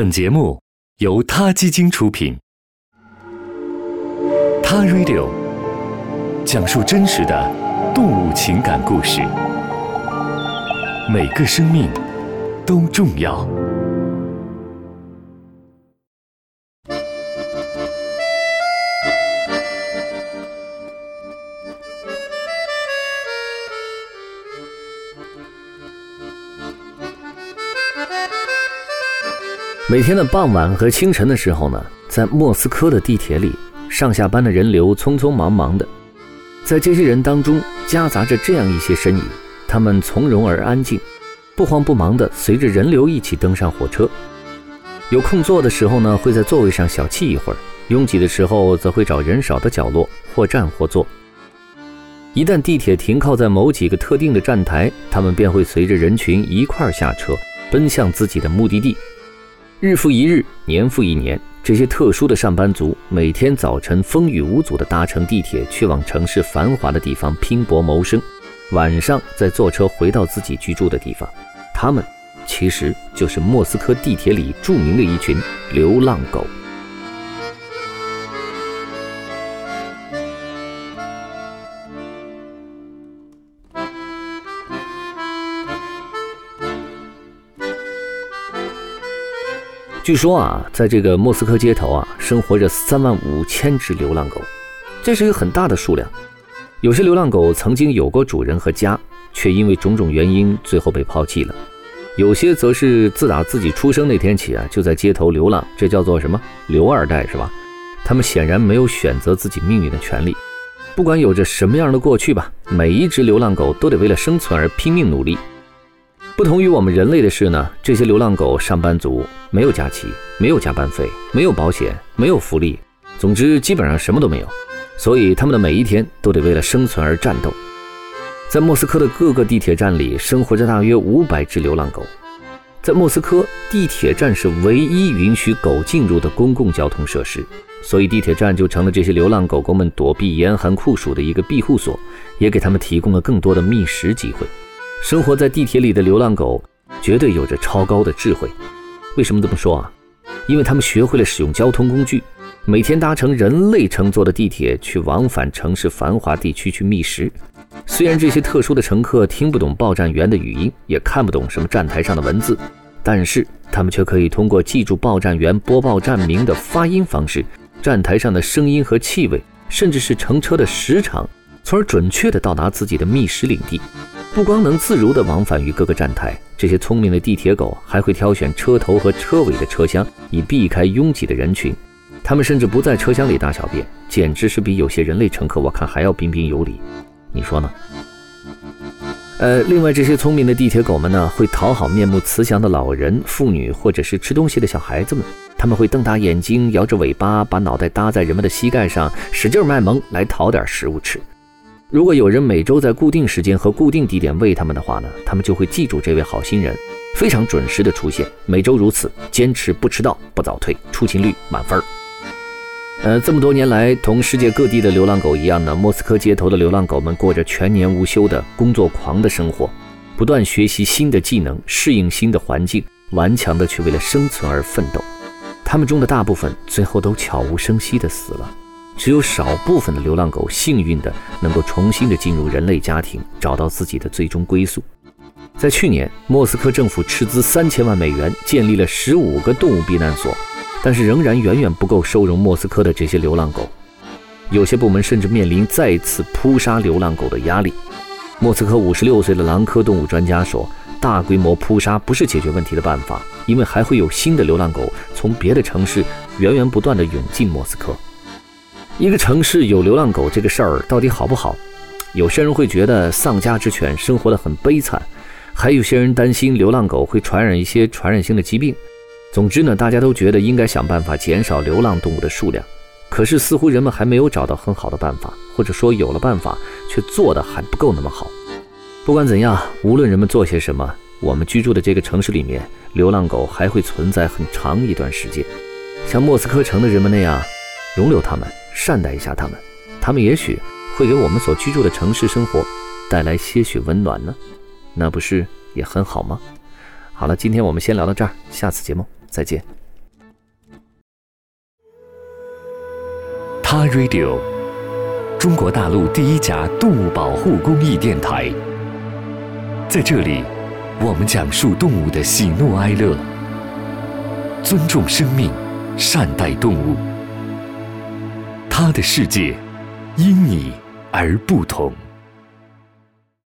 本节目由他基金出品，《他 Radio》讲述真实的动物情感故事，每个生命都重要。每天的傍晚和清晨的时候呢，在莫斯科的地铁里，上下班的人流匆匆忙忙的，在这些人当中夹杂着这样一些身影，他们从容而安静，不慌不忙的随着人流一起登上火车。有空座的时候呢，会在座位上小憩一会儿；拥挤的时候，则会找人少的角落或站或坐。一旦地铁停靠在某几个特定的站台，他们便会随着人群一块下车，奔向自己的目的地。日复一日，年复一年，这些特殊的上班族每天早晨风雨无阻地搭乘地铁去往城市繁华的地方拼搏谋生，晚上再坐车回到自己居住的地方。他们其实就是莫斯科地铁里著名的一群流浪狗。据说啊，在这个莫斯科街头啊，生活着三万五千只流浪狗，这是一个很大的数量。有些流浪狗曾经有过主人和家，却因为种种原因最后被抛弃了；有些则是自打自己出生那天起啊，就在街头流浪，这叫做什么“流二代”是吧？他们显然没有选择自己命运的权利。不管有着什么样的过去吧，每一只流浪狗都得为了生存而拼命努力。不同于我们人类的是呢，这些流浪狗上班族没有假期，没有加班费，没有保险，没有福利，总之基本上什么都没有。所以他们的每一天都得为了生存而战斗。在莫斯科的各个地铁站里，生活着大约五百只流浪狗。在莫斯科，地铁站是唯一允许狗进入的公共交通设施，所以地铁站就成了这些流浪狗狗们躲避严寒酷暑的一个庇护所，也给他们提供了更多的觅食机会。生活在地铁里的流浪狗绝对有着超高的智慧。为什么这么说啊？因为他们学会了使用交通工具，每天搭乘人类乘坐的地铁去往返城市繁华地区去觅食。虽然这些特殊的乘客听不懂报站员的语音，也看不懂什么站台上的文字，但是他们却可以通过记住报站员播报站名的发音方式、站台上的声音和气味，甚至是乘车的时长，从而准确地到达自己的觅食领地。不光能自如地往返于各个站台，这些聪明的地铁狗还会挑选车头和车尾的车厢，以避开拥挤的人群。它们甚至不在车厢里大小便，简直是比有些人类乘客我看还要彬彬有礼。你说呢？呃，另外这些聪明的地铁狗们呢，会讨好面目慈祥的老人、妇女或者是吃东西的小孩子们。他们会瞪大眼睛，摇着尾巴，把脑袋搭在人们的膝盖上，使劲卖萌来讨点食物吃。如果有人每周在固定时间和固定地点喂他们的话呢，他们就会记住这位好心人，非常准时的出现，每周如此，坚持不迟到、不早退，出勤率满分儿。呃，这么多年来，同世界各地的流浪狗一样呢，莫斯科街头的流浪狗们过着全年无休的工作狂的生活，不断学习新的技能，适应新的环境，顽强的去为了生存而奋斗。他们中的大部分最后都悄无声息的死了。只有少部分的流浪狗幸运的能够重新的进入人类家庭，找到自己的最终归宿。在去年，莫斯科政府斥资三千万美元建立了十五个动物避难所，但是仍然远远不够收容莫斯科的这些流浪狗。有些部门甚至面临再次扑杀流浪狗的压力。莫斯科五十六岁的狼科动物专家说：“大规模扑杀不是解决问题的办法，因为还会有新的流浪狗从别的城市源源不断的涌进莫斯科。”一个城市有流浪狗这个事儿到底好不好？有些人会觉得丧家之犬生活的很悲惨，还有些人担心流浪狗会传染一些传染性的疾病。总之呢，大家都觉得应该想办法减少流浪动物的数量。可是似乎人们还没有找到很好的办法，或者说有了办法却做的还不够那么好。不管怎样，无论人们做些什么，我们居住的这个城市里面，流浪狗还会存在很长一段时间。像莫斯科城的人们那样，容留他们善待一下他们。他们也许会给我们所居住的城市生活带来些许温暖呢那不是也很好吗？好了今天我们先聊到这儿下次节目再见。他 radio 中国大陆第一家动物保护公益电台。在这里我们讲述动物的喜怒哀乐尊重生命善待动物。他的世界，因你而不同。